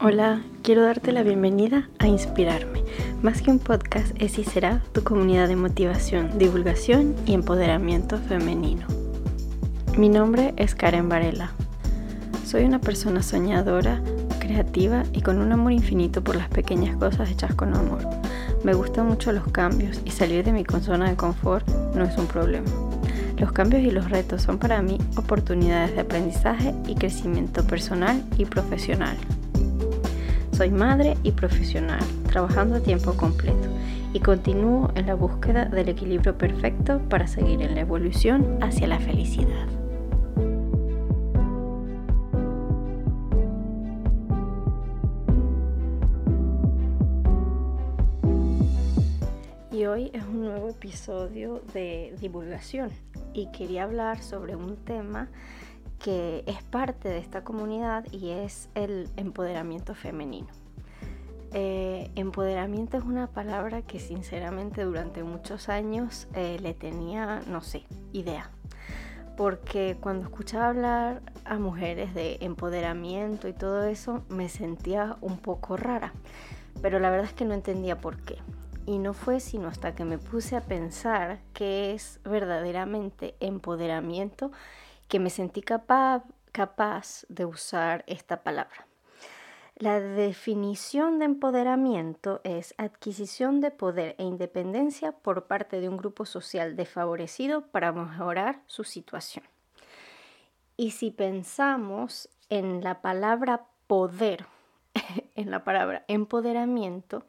Hola, quiero darte la bienvenida a Inspirarme. Más que un podcast, es y será tu comunidad de motivación, divulgación y empoderamiento femenino. Mi nombre es Karen Varela. Soy una persona soñadora, creativa y con un amor infinito por las pequeñas cosas hechas con amor. Me gustan mucho los cambios y salir de mi zona de confort no es un problema. Los cambios y los retos son para mí oportunidades de aprendizaje y crecimiento personal y profesional. Soy madre y profesional, trabajando a tiempo completo y continúo en la búsqueda del equilibrio perfecto para seguir en la evolución hacia la felicidad. Y hoy es un nuevo episodio de divulgación y quería hablar sobre un tema que es parte de esta comunidad y es el empoderamiento femenino. Eh, empoderamiento es una palabra que sinceramente durante muchos años eh, le tenía, no sé, idea. Porque cuando escuchaba hablar a mujeres de empoderamiento y todo eso, me sentía un poco rara. Pero la verdad es que no entendía por qué. Y no fue sino hasta que me puse a pensar qué es verdaderamente empoderamiento que me sentí capaz, capaz de usar esta palabra. La definición de empoderamiento es adquisición de poder e independencia por parte de un grupo social desfavorecido para mejorar su situación. Y si pensamos en la palabra poder, en la palabra empoderamiento,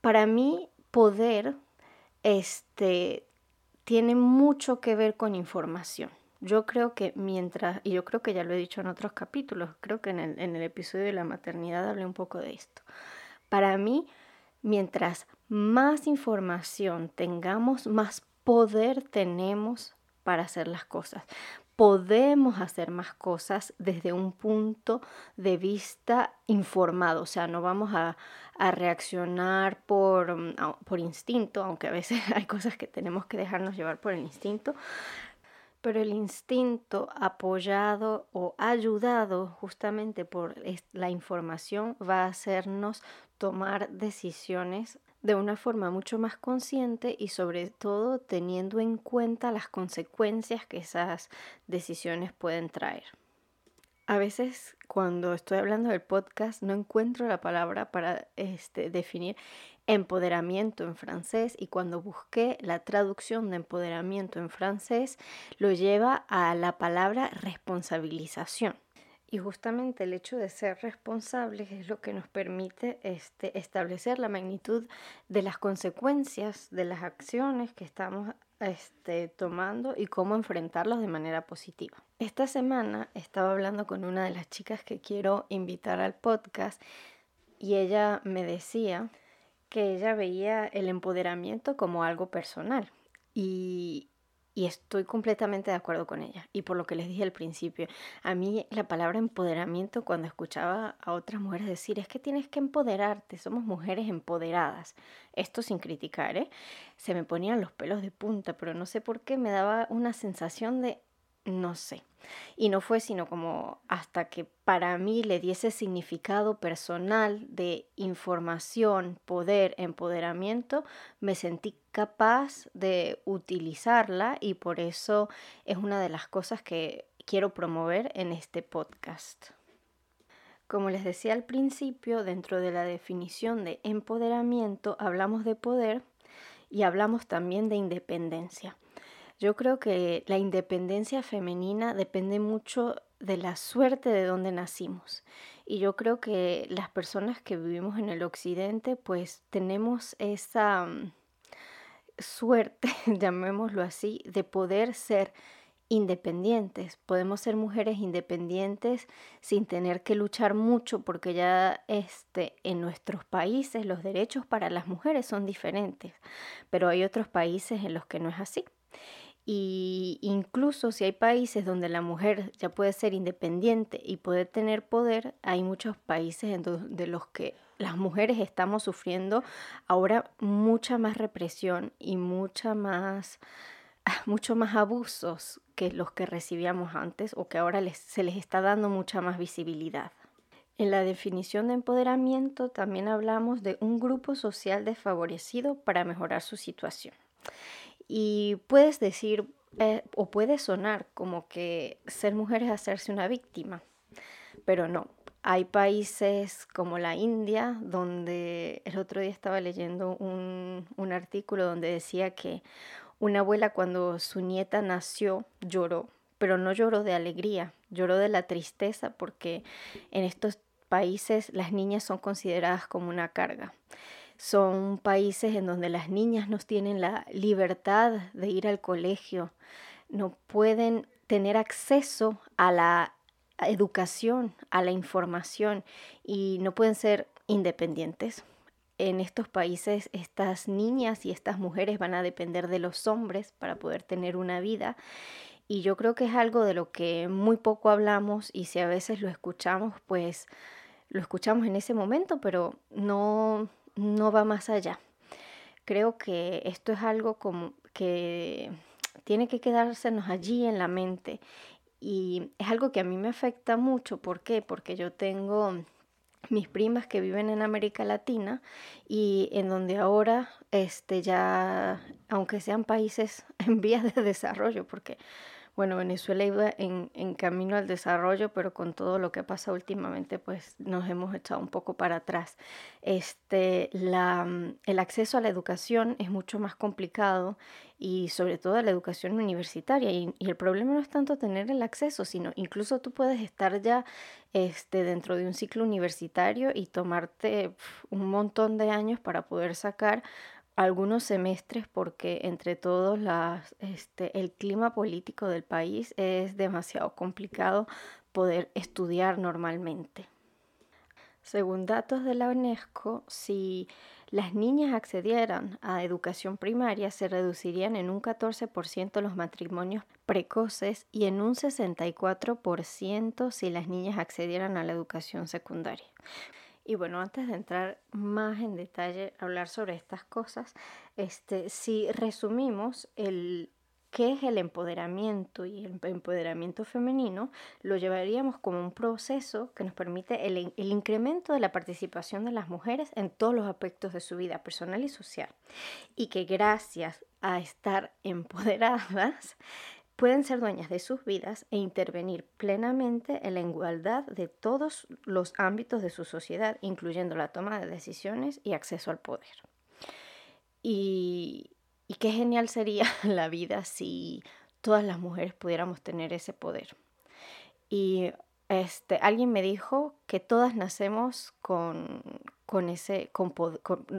para mí poder este, tiene mucho que ver con información. Yo creo que mientras, y yo creo que ya lo he dicho en otros capítulos, creo que en el, en el episodio de la maternidad hablé un poco de esto. Para mí, mientras más información tengamos, más poder tenemos para hacer las cosas. Podemos hacer más cosas desde un punto de vista informado, o sea, no vamos a, a reaccionar por, mm, por instinto, aunque a veces hay cosas que tenemos que dejarnos llevar por el instinto, pero el instinto apoyado o ayudado justamente por la información va a hacernos tomar decisiones de una forma mucho más consciente y sobre todo teniendo en cuenta las consecuencias que esas decisiones pueden traer. A veces cuando estoy hablando del podcast no encuentro la palabra para este, definir empoderamiento en francés y cuando busqué la traducción de empoderamiento en francés lo lleva a la palabra responsabilización. Y justamente el hecho de ser responsables es lo que nos permite este, establecer la magnitud de las consecuencias de las acciones que estamos este, tomando y cómo enfrentarlos de manera positiva. Esta semana estaba hablando con una de las chicas que quiero invitar al podcast y ella me decía que ella veía el empoderamiento como algo personal y, estoy completamente de acuerdo con ella. Y por lo que les dije al principio, a mí la palabra empoderamiento cuando escuchaba a otras mujeres decir es que tienes que empoderarte, somos mujeres empoderadas, esto sin criticar, ¿eh? se me ponían los pelos de punta, pero no sé por qué me daba una sensación de no sé. Y no fue sino como hasta que para mí le diese significado personal de información, poder, empoderamiento, me sentí capaz de utilizarla y por eso es una de las cosas que quiero promover en este podcast. Como les decía al principio, dentro de la definición de empoderamiento hablamos de poder y hablamos también de independencia. Yo creo que la independencia femenina depende mucho de la suerte de donde nacimos. Y yo creo que las personas que vivimos en el occidente, pues tenemos esa mm, suerte, llamémoslo así, de poder ser independientes. Podemos ser mujeres independientes sin tener que luchar mucho porque ya este, en nuestros países los derechos para las mujeres son diferentes, pero hay otros países en los que no es así. Y incluso si hay países donde la mujer ya puede ser independiente y puede tener poder, hay muchos países de los que las mujeres estamos sufriendo ahora mucha más represión y mucha más, mucho más abusos que los que recibíamos antes o que ahora se les está dando mucha más visibilidad. En la definición de empoderamiento también hablamos de un grupo social desfavorecido para mejorar su situación. Y puedes decir eh, o puede sonar como que ser mujer es hacerse una víctima, pero no. Hay países como la India, donde el otro día estaba leyendo un, un artículo donde decía que una abuela cuando su nieta nació lloró, pero no lloró de alegría, lloró de la tristeza porque en estos países las niñas son consideradas como una carga. Son países en donde las niñas no tienen la libertad de ir al colegio, no pueden tener acceso a la educación, a la información y no pueden ser independientes. En estos países estas niñas y estas mujeres van a depender de los hombres para poder tener una vida y yo creo que es algo de lo que muy poco hablamos y si a veces lo escuchamos, pues lo escuchamos en ese momento, pero no, no va más allá. Creo que esto es algo como que tiene que quedársenos allí en la mente y es algo que a mí me afecta mucho. ¿Por qué? Porque yo tengo mis primas que viven en América Latina y en donde ahora este ya aunque sean países en vías de desarrollo porque bueno, Venezuela iba en, camino al desarrollo, pero con todo lo que pasa últimamente, pues nos hemos echado un poco para atrás. Este, la, mm, el acceso a la educación es mucho más complicado y sobre todo a la educación universitaria. Y, el problema no es tanto tener el acceso, sino incluso tú puedes estar ya este, dentro de un ciclo universitario y tomarte un montón de años para poder sacar algunos semestres porque entre todos este, el clima político del país es demasiado complicado poder estudiar normalmente. Según datos de la UNESCO, si las niñas accedieran a educación primaria, se reducirían en un 14% los matrimonios precoces y en un 64% si las niñas accedieran a la educación secundaria. Y bueno, antes de entrar más en detalle a hablar sobre estas cosas, este, si resumimos el qué es el empoderamiento y el empoderamiento femenino, lo llevaríamos como un proceso que nos permite el, el incremento de la participación de las mujeres en todos los aspectos de su vida personal y social. Y que gracias a estar empoderadas, pueden ser dueñas de sus vidas e intervenir plenamente en la igualdad de todos los ámbitos de su sociedad, incluyendo la toma de decisiones y acceso al poder. Y, qué genial sería la vida si todas las mujeres pudiéramos tener ese poder. Y este, alguien me dijo que todas nacemos con, con ese,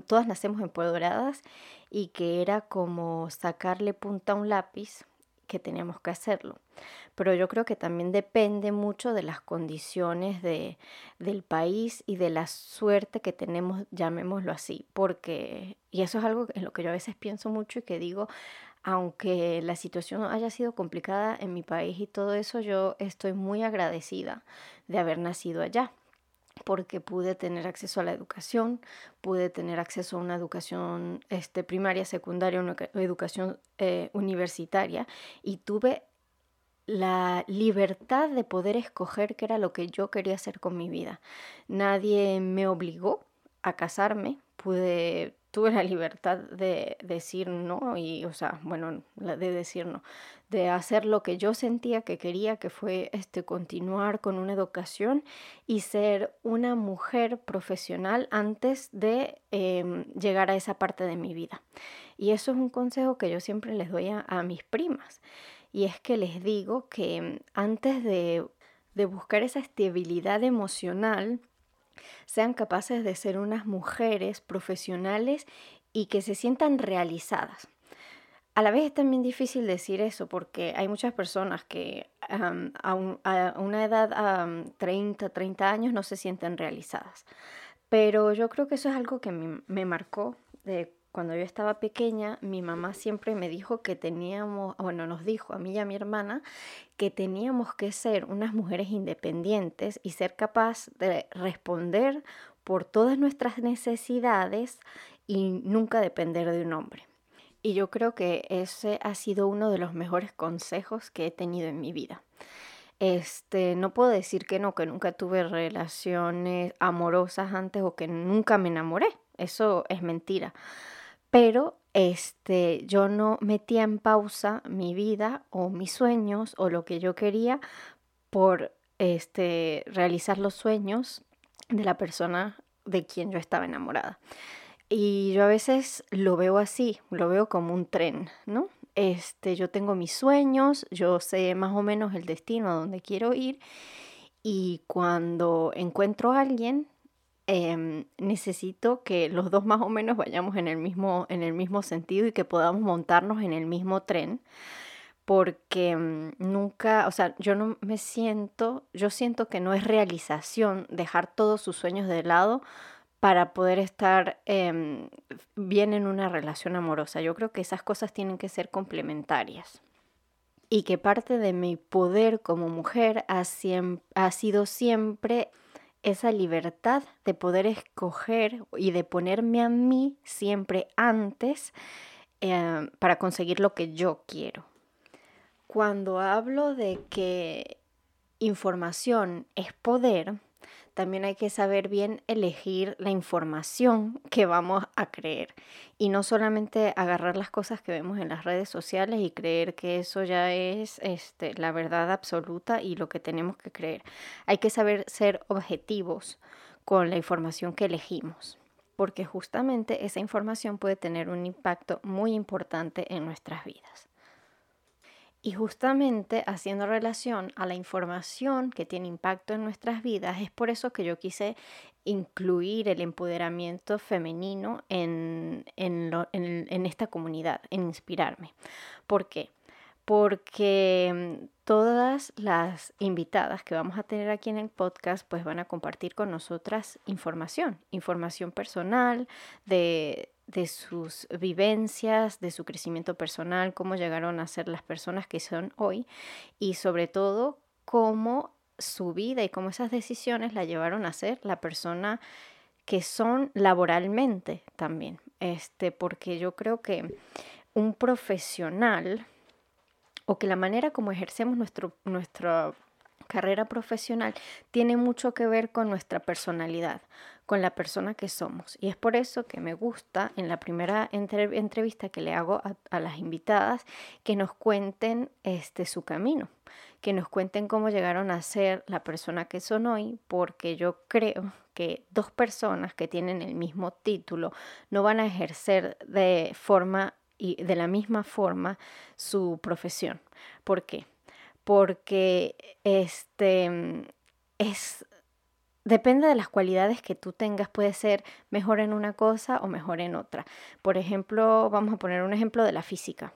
todas nacemos empoderadas y que era como sacarle punta a un lápiz que teníamos que hacerlo. Pero yo creo que también depende mucho de las condiciones de, del país y de la suerte que tenemos, llamémoslo así, porque, y eso es algo en lo que yo a veces pienso mucho y que digo, aunque la situación haya sido complicada en mi país y todo eso, yo estoy muy agradecida de haber nacido allá porque pude tener acceso a la educación, pude tener acceso a una educación este, primaria, secundaria, una educación eh, universitaria y tuve la libertad de poder escoger qué era lo que yo quería hacer con mi vida. Nadie me obligó a casarme, pude tuve la libertad de decir no y, o sea, bueno, de decir no, de hacer lo que yo sentía que quería, que fue este, continuar con una educación y ser una mujer profesional antes de em, llegar a esa parte de mi vida. Y eso es un consejo que yo siempre les doy a, a mis primas. Y es que les digo que antes de, de buscar esa estabilidad emocional, sean capaces de ser unas mujeres profesionales y que se sientan realizadas. A la vez es también difícil decir eso porque hay muchas personas que a, una edad um, 30, 30 años no se sienten realizadas. Pero yo creo que eso es algo que me, me marcó de cuando yo estaba pequeña, mi mamá siempre me dijo que teníamos, bueno, nos dijo a mí y a mi hermana que teníamos que ser unas mujeres independientes y ser capaz de responder por todas nuestras necesidades y nunca depender de un hombre. Y yo creo que ese ha sido uno de los mejores consejos que he tenido en mi vida. Este, no puedo decir que no, que nunca tuve relaciones amorosas antes o que nunca me enamoré. Eso es mentira. Pero este, yo no metía en pausa mi vida o mis sueños o lo que yo quería por este, realizar los sueños de la persona de quien yo estaba enamorada. Y yo a veces lo veo así, lo veo como un tren, ¿no? Este, yo tengo mis sueños, yo sé más o menos el destino a donde quiero ir y cuando encuentro a alguien, em, necesito que los dos más o menos vayamos en el, mismo, en el mismo sentido y que podamos montarnos en el mismo tren, porque mm, nunca, o sea, yo no me siento, yo siento que no es realización dejar todos sus sueños de lado para poder estar em, bien en una relación amorosa. Yo creo que esas cosas tienen que ser complementarias. Y que parte de mi poder como mujer ha, ha sido siempre esa libertad de poder escoger y de ponerme a mí siempre antes em, para conseguir lo que yo quiero. Cuando hablo de que información es poder, también hay que saber bien elegir la información que vamos a creer y no solamente agarrar las cosas que vemos en las redes sociales y creer que eso ya es este, la verdad absoluta y lo que tenemos que creer. Hay que saber ser objetivos con la información que elegimos porque justamente esa información puede tener un impacto muy importante en nuestras vidas. Y justamente haciendo relación a la información que tiene impacto en nuestras vidas, es por eso que yo quise incluir el empoderamiento femenino en, esta comunidad, en inspirarme. ¿Por qué? Porque mm, todas las invitadas que vamos a tener aquí en el podcast pues van a compartir con nosotras información, información personal de, de sus vivencias, de su crecimiento personal, cómo llegaron a ser las personas que son hoy y sobre todo cómo su vida y cómo esas decisiones la llevaron a ser la persona que son laboralmente también. Este, porque yo creo que un profesional o que la manera como ejercemos nuestro, nuestra carrera profesional tiene mucho que ver con nuestra personalidad, con la persona que somos. Y es por eso que me gusta en la primera entrevista que le hago a, las invitadas que nos cuenten este, su camino, que nos cuenten cómo llegaron a ser la persona que son hoy, porque yo creo que dos personas que tienen el mismo título no van a ejercer de forma y de la misma forma su profesión. ¿Por qué? Porque este es Depende de las cualidades que tú tengas, puede ser mejor en una cosa o mejor en otra. Por ejemplo, vamos a poner un ejemplo de la física.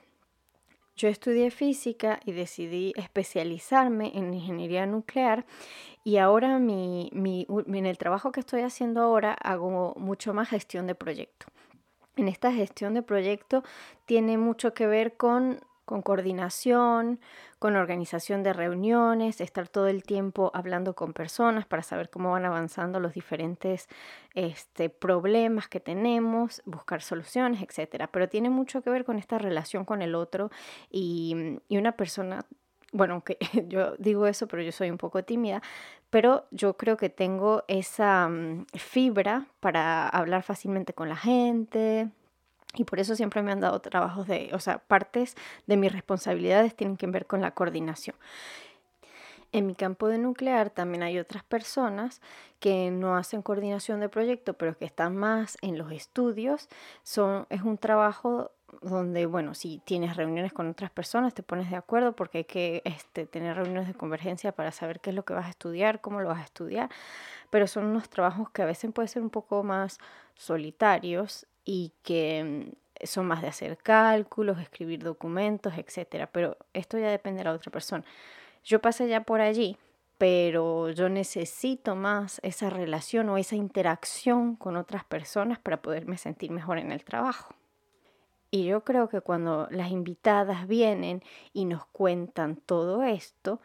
Yo estudié física y decidí especializarme en ingeniería nuclear y ahora en el trabajo que estoy haciendo ahora hago mucho más gestión de proyecto. En esta gestión de proyecto tiene mucho que ver con coordinación, con organización de reuniones, estar todo el tiempo hablando con personas para saber cómo van avanzando los diferentes este, problemas que tenemos, buscar soluciones, etc. Pero tiene mucho que ver con esta relación con el otro y, y una persona bueno, que yo digo eso, pero yo soy un poco tímida, pero yo creo que tengo esa mm, fibra para hablar fácilmente con la gente, y por eso siempre me han dado trabajos de, o sea, partes de mis responsabilidades tienen que ver con la coordinación. En mi campo de nuclear también hay otras personas que no hacen coordinación de proyecto, pero que están más en los estudios. Son, es un trabajo donde, bueno, si tienes reuniones con otras personas, te pones de acuerdo porque hay que este, tener reuniones de convergencia para saber qué es lo que vas a estudiar, cómo lo vas a estudiar, pero son unos trabajos que a veces pueden ser un poco más solitarios y que mm, son más de hacer cálculos, escribir documentos, etcétera, pero esto ya depende de la otra persona. Yo pasé ya por allí, pero yo necesito más esa relación o esa interacción con otras personas para poderme sentir mejor en el trabajo. Y yo creo que cuando las invitadas vienen y nos cuentan todo esto,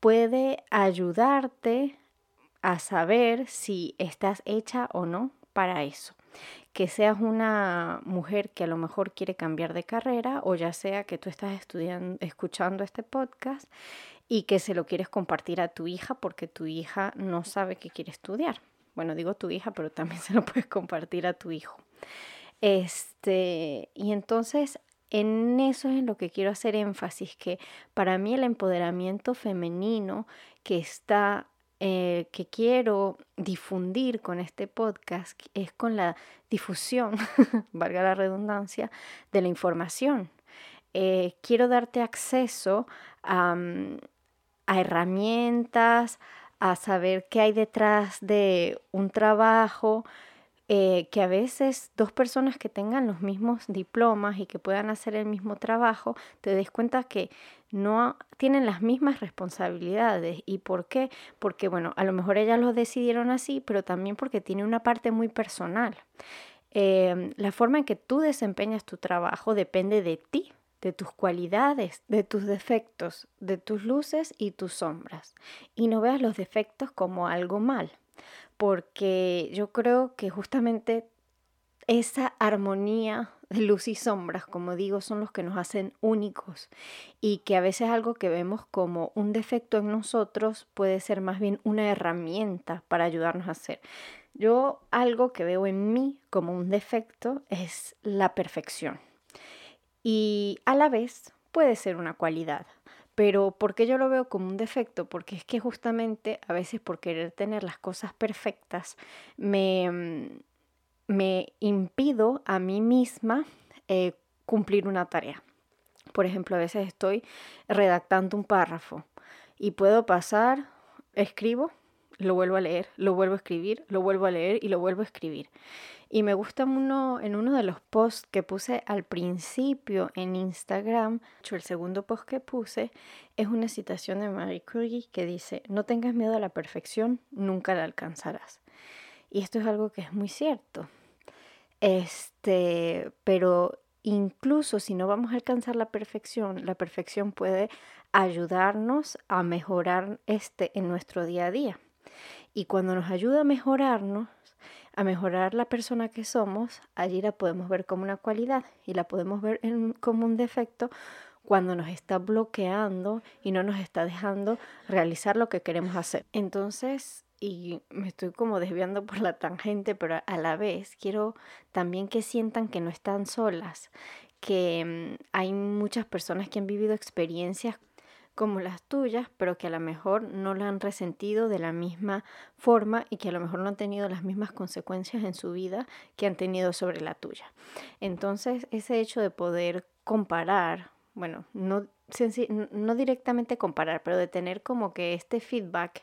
puede ayudarte a saber si estás hecha o no para eso que seas una mujer que a lo mejor quiere cambiar de carrera o ya sea que tú estás estudiando, escuchando este podcast y que se lo quieres compartir a tu hija porque tu hija no sabe que quiere estudiar. Bueno, digo tu hija, pero también se lo puedes compartir a tu hijo. Este, y entonces en eso es en lo que quiero hacer énfasis, que para mí el empoderamiento femenino que está eh, que quiero difundir con este podcast es con la difusión, valga la redundancia, de la información. Eh, quiero darte acceso a, a herramientas, a saber qué hay detrás de un trabajo, eh, que a veces dos personas que tengan los mismos diplomas y que puedan hacer el mismo trabajo, te des cuenta que no tienen las mismas responsabilidades. ¿Y por qué? Porque, bueno, a lo mejor ellas lo decidieron así, pero también porque tiene una parte muy personal. Em, la forma en que tú desempeñas tu trabajo depende de ti, de tus cualidades, de tus defectos, de tus luces y tus sombras. Y no veas los defectos como algo mal, porque yo creo que justamente esa armonía de luz y sombras, como digo, son los que nos hacen únicos y que a veces algo que vemos como un defecto en nosotros puede ser más bien una herramienta para ayudarnos a hacer. Yo algo que veo en mí como un defecto es la perfección y a la vez puede ser una cualidad. Pero ¿por qué yo lo veo como un defecto? Porque es que justamente a veces por querer tener las cosas perfectas me, mm, me impido a mí misma eh, cumplir una tarea. Por ejemplo, a veces estoy redactando un párrafo y puedo pasar, escribo, lo vuelvo a leer, lo vuelvo a escribir, lo vuelvo a leer y lo vuelvo a escribir. Y me gusta uno, en uno de los posts que puse al principio en Instagram, el segundo post que puse es una citación de Marie Curie que dice, no tengas miedo a la perfección, nunca la alcanzarás. Y esto es algo que es muy cierto. Este, pero incluso si no vamos a alcanzar la perfección, la perfección puede ayudarnos a mejorar este en nuestro día a día. Y cuando nos ayuda a mejorarnos, a mejorar la persona que somos, allí la podemos ver como una cualidad y la podemos ver como un defecto cuando nos está bloqueando y no nos está dejando realizar lo que queremos hacer. Entonces, y me estoy como desviando por la tangente, pero a la vez quiero también que sientan que no están solas, que mm, hay muchas personas que han vivido experiencias como las tuyas, pero que a lo mejor no la han resentido de la misma forma y que a lo mejor no han tenido las mismas consecuencias en su vida que han tenido sobre la tuya. Entonces, ese hecho de poder comparar, bueno, no, no directamente comparar, pero de tener como que este feedback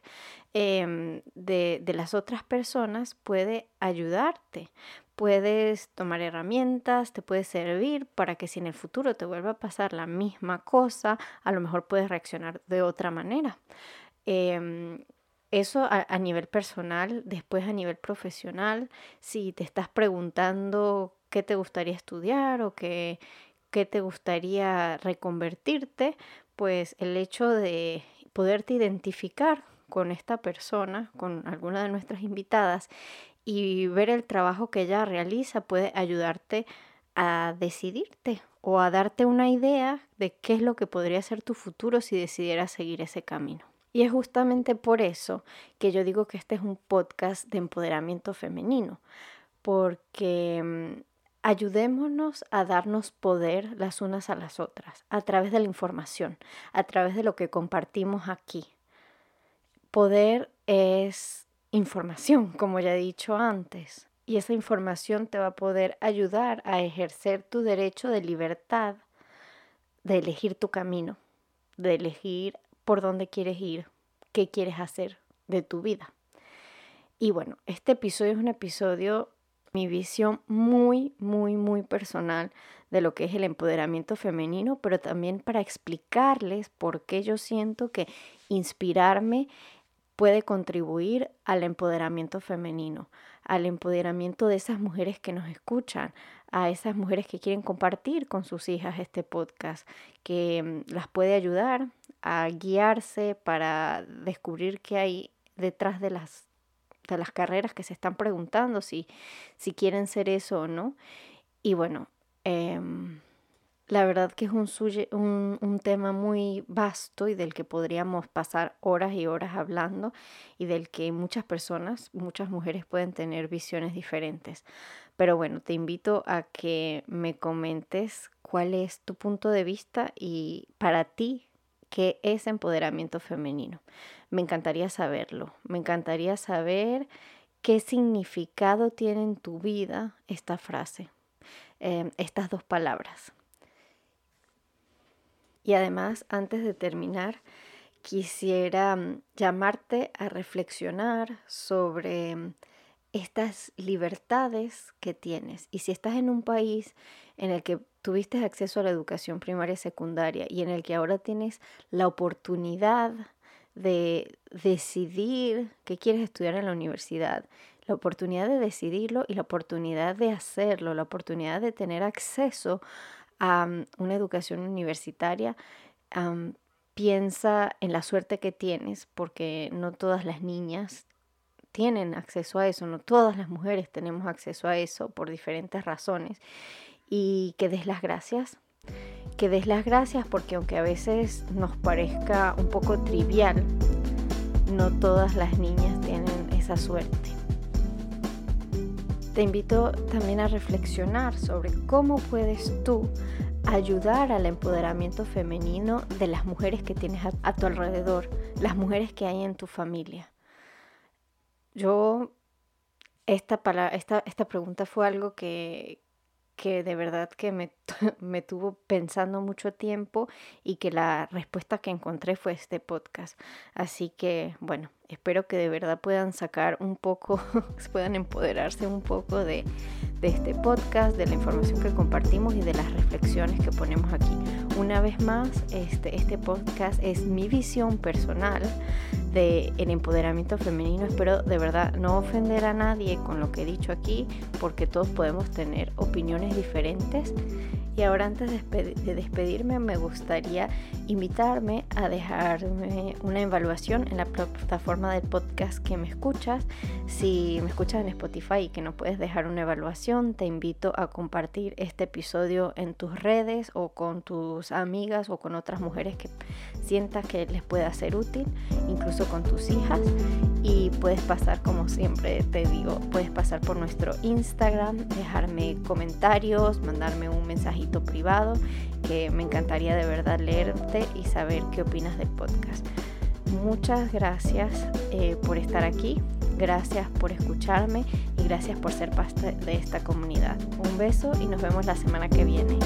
em, de, de las otras personas puede ayudarte, puedes tomar herramientas, te puede servir para que si en el futuro te vuelva a pasar la misma cosa, a lo mejor puedes reaccionar de otra manera. Em, eso a, nivel personal, después a nivel profesional, si te estás preguntando qué te gustaría estudiar o qué, qué te gustaría reconvertirte, pues el hecho de poderte identificar con esta persona, con alguna de nuestras invitadas, y ver el trabajo que ella realiza puede ayudarte a decidirte o a darte una idea de qué es lo que podría ser tu futuro si decidieras seguir ese camino. Y es justamente por eso que yo digo que este es un podcast de empoderamiento femenino, porque mm, ayudémonos a darnos poder las unas a las otras, a través de la información, a través de lo que compartimos aquí. Poder es información, como ya he dicho antes. Y esa información te va a poder ayudar a ejercer tu derecho de libertad, de elegir tu camino, de elegir por dónde quieres ir, qué quieres hacer de tu vida. Y bueno, este episodio es un episodio, mi visión muy, muy, muy personal de lo que es el empoderamiento femenino, pero también para explicarles por qué yo siento que inspirarme puede contribuir al empoderamiento femenino, al empoderamiento de esas mujeres que nos escuchan, a esas mujeres que quieren compartir con sus hijas este podcast, que mm, las puede ayudar a guiarse para descubrir qué hay detrás de las, de las carreras que se están preguntando, si, si quieren ser eso o no. Y bueno, em, La verdad que es un, un, tema muy vasto y del que podríamos pasar horas y horas hablando y del que muchas personas, muchas mujeres pueden tener visiones diferentes. Pero bueno, te invito a que me comentes cuál es tu punto de vista y para ti, ¿qué es empoderamiento femenino? Me encantaría saberlo. Me encantaría saber qué significado tiene en tu vida esta frase, eh, estas dos palabras. Y además, antes de terminar, quisiera mm, llamarte a reflexionar sobre mm, estas libertades que tienes. Y si estás en un país en el que tuviste acceso a la educación primaria y secundaria y en el que ahora tienes la oportunidad de decidir qué quieres estudiar en la universidad, la oportunidad de decidirlo y la oportunidad de hacerlo, la oportunidad de tener acceso a una educación universitaria, piensa en la suerte que tienes, porque no todas las niñas tienen acceso a eso, no todas las mujeres tenemos acceso a eso por diferentes razones. Y que des las gracias, que des las gracias porque aunque a veces nos parezca un poco trivial, no todas las niñas tienen esa suerte. Te invito también a reflexionar sobre cómo puedes tú ayudar al empoderamiento femenino de las mujeres que tienes a, tu alrededor, las mujeres que hay en tu familia. Yo, esta, esta, esta pregunta fue algo que, que de verdad que me, me, tuvo pensando mucho tiempo y que la respuesta que encontré fue este podcast. Así que, bueno, espero que de verdad puedan sacar un poco, puedan empoderarse un poco de, de este podcast, de la información que compartimos y de las reflexiones que ponemos aquí. Una vez más, este, este podcast es mi visión personal del el empoderamiento femenino. Espero de verdad no ofender a nadie con lo que he dicho aquí, porque todos podemos tener opiniones diferentes. Y ahora antes de despedirme me gustaría invitarme a dejarme una evaluación en la plataforma de podcast que me escuchas. Si me escuchas en Spotify y que no puedes dejar una evaluación, te invito a compartir este episodio en tus redes o con tus amigas o con otras mujeres que sientas que les pueda ser útil, incluso con tus hijas. Y puedes pasar, como siempre te digo, puedes pasar por nuestro Instagram, dejarme comentarios, mandarme un mensajito privado, que me encantaría de verdad leerte y saber qué opinas del podcast. Muchas gracias eh, por estar aquí, gracias por escucharme y gracias por ser parte de esta comunidad. Un beso y nos vemos la semana que viene.